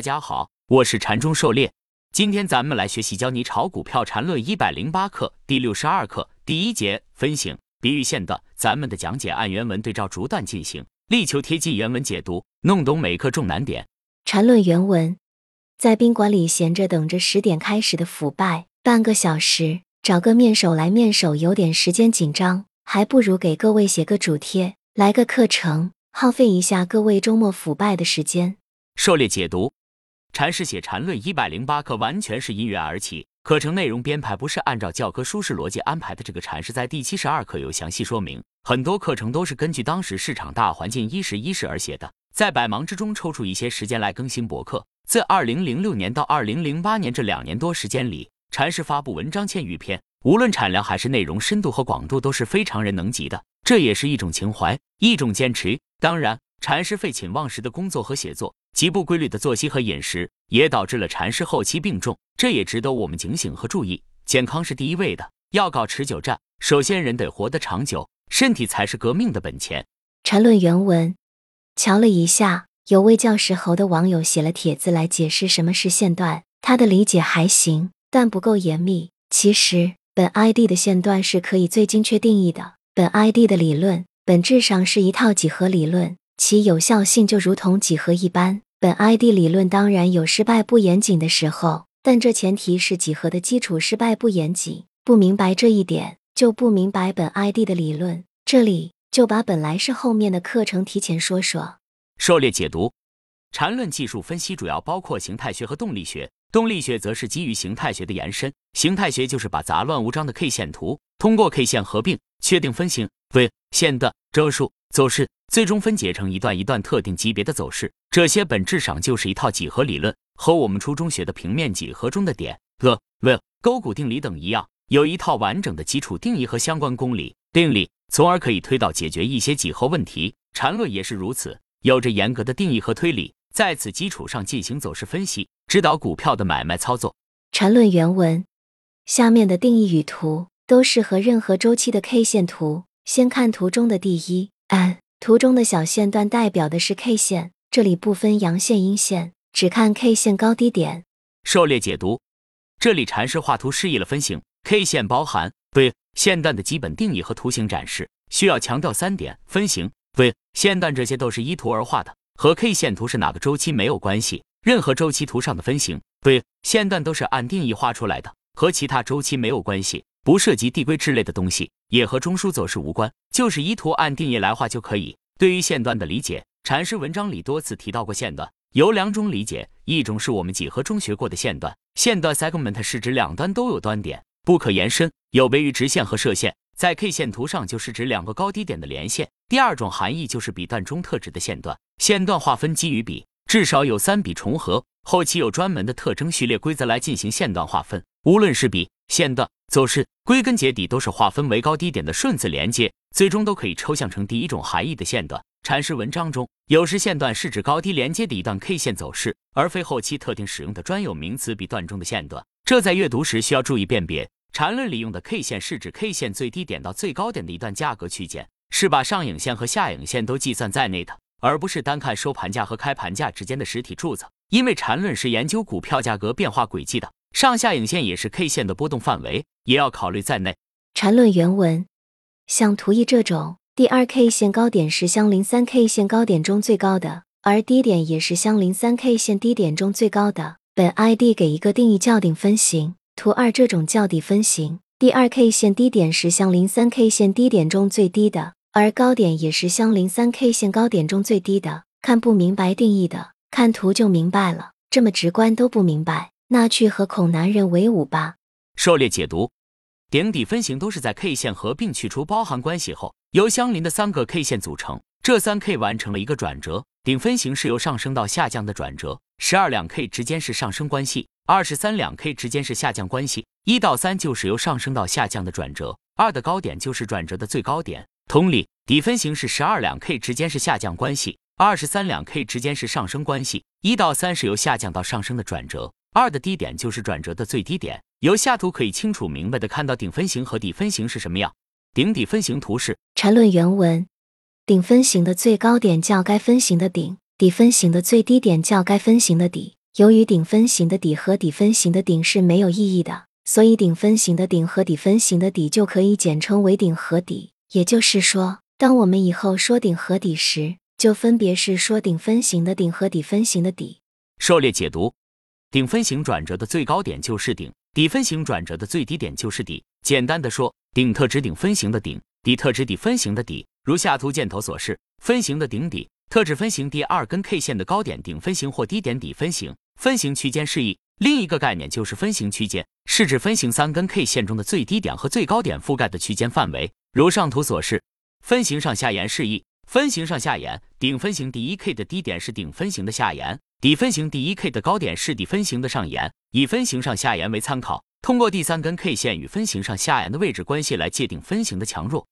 大家好，我是禅中狩猎。今天咱们来学习教你炒股票禅论一百零八课第六十二课第一节分型比喻线段。咱们的讲解按原文对照逐段进行，力求贴近原文解读，弄懂每课重难点。禅论原文：在宾馆里闲着等着十点开始的腐败，半个小时找个面首来面首有点时间紧张，还不如给各位写个主贴，来个课程，耗费一下各位周末腐败的时间。狩猎解读。禅师写禅论一百零八课完全是因缘而起，课程内容编排不是按照教科书式逻辑安排的。这个禅师在第七十二课有详细说明，很多课程都是根据当时市场大环境一时一时而写的，在百忙之中抽出一些时间来更新博客。自二零零六年到二零零八年这两年多时间里，禅师发布文章千余篇，无论产量还是内容深度和广度都是非常人能及的，这也是一种情怀，一种坚持。当然，禅师废寝忘食的工作和写作。极不规律的作息和饮食，也导致了禅师后期病重，这也值得我们警醒和注意。健康是第一位的，要搞持久战，首先人得活得长久，身体才是革命的本钱。禅论原文，瞧了一下，有位叫石猴的网友写了帖子来解释什么是线段，他的理解还行，但不够严密。其实本 ID 的线段是可以最精确定义的。本 ID 的理论本质上是一套几何理论。其有效性就如同几何一般。本 ID 理论当然有失败不严谨的时候，但这前提是几何的基础失败不严谨。不明白这一点，就不明白本 ID 的理论。这里就把本来是后面的课程提前说说。狩猎解读，缠论技术分析主要包括形态学和动力学，动力学则是基于形态学的延伸。形态学就是把杂乱无章的 K 线图通过 K 线合并，确定分型为线段、周数、走势。最终分解成一段一段特定级别的走势，这些本质上就是一套几何理论，和我们初中学的平面几何中的点、个、位、勾股定理等一样，有一套完整的基础定义和相关公理定理，从而可以推导解决一些几何问题。缠论也是如此，有着严格的定义和推理，在此基础上进行走势分析，指导股票的买卖操作。缠论原文下面的定义与图都适合任何周期的 K 线图。先看图中的第一 n。图中的小线段代表的是 K 线，这里不分阳线阴线，只看 K 线高低点。狩猎解读，这里禅师画图示意了分型 K 线包含对线段的基本定义和图形展示。需要强调三点：分型对线段这些都是依图而画的，和 K 线图是哪个周期没有关系。任何周期图上的分型对线段都是按定义画出来的，和其他周期没有关系，不涉及递归之类的东西。也和中枢走势无关，就是依图按定义来画就可以。对于线段的理解，禅师文章里多次提到过线段有两种理解，一种是我们几何中学过的线段，线段 segment 是指两端都有端点，不可延伸，有别于直线和射线，在 K 线图上就是指两个高低点的连线。第二种含义就是笔段中特指的线段，线段划分基于笔，至少有三笔重合，后期有专门的特征序列规则来进行线段划分，无论是笔。线段走势归根结底都是划分为高低点的顺次连接，最终都可以抽象成第一种含义的线段。阐释文章中，有时线段是指高低连接的一段 K 线走势，而非后期特定使用的专有名词笔段中的线段。这在阅读时需要注意辨别。缠论里用的 K 线是指 K 线最低点到最高点的一段价格区间，是把上影线和下影线都计算在内的，而不是单看收盘价和开盘价之间的实体柱子。因为缠论是研究股票价格变化轨迹的。上下影线也是 K 线的波动范围，也要考虑在内。缠论原文，像图一这种，第二 K 线高点是相邻三 K 线高点中最高的，而低点也是相邻三 K 线低点中最高的。本 ID 给一个定义叫顶分型。图二这种叫底分型，第二 K 线低点是相邻三 K 线低点中最低的，而高点也是相邻三 K 线高点中最低的。看不明白定义的，看图就明白了。这么直观都不明白。那去和恐男人为伍吧。狩猎解读，顶底分型都是在 K 线合并去除包含关系后，由相邻的三个 K 线组成。这三 K 完成了一个转折，顶分型是由上升到下降的转折。十二两 K 之间是上升关系，二十三两 K 之间是下降关系。一到三就是由上升到下降的转折，二的高点就是转折的最高点。同理，底分型是十二两 K 之间是下降关系，二十三两 K 之间是上升关系。一到三是由下降到上升的转折。二的低点就是转折的最低点，由下图可以清楚明白的看到顶分型和底分型是什么样。顶底分型图是。缠论原文：顶分型的最高点叫该分型的顶，底分型的最低点叫该分型的底。由于顶分型的底和底分型的顶是没有意义的，所以顶分型的顶和底分型的底就可以简称为顶和底。也就是说，当我们以后说顶和底时，就分别是说顶分型的顶和底分型的底。狩猎解读：顶分型转折的最高点就是顶，底分型转折的最低点就是底。简单的说，顶特指顶分型的顶，底特指底分型的底。如下图箭头所示，分型的顶底特指分型第二根 K 线的高点顶分型或低点底分型。分型区间示意。另一个概念就是分型区间，是指分型三根 K 线中的最低点和最高点覆盖的区间范围。如上图所示，分型上下沿示意。分型上下沿，顶分型第一 K 的低点是顶分型的下沿，底分型第一 K 的高点是底分型的上沿。以分型上下沿为参考，通过第三根 K 线与分型上下沿的位置关系来界定分型的强弱。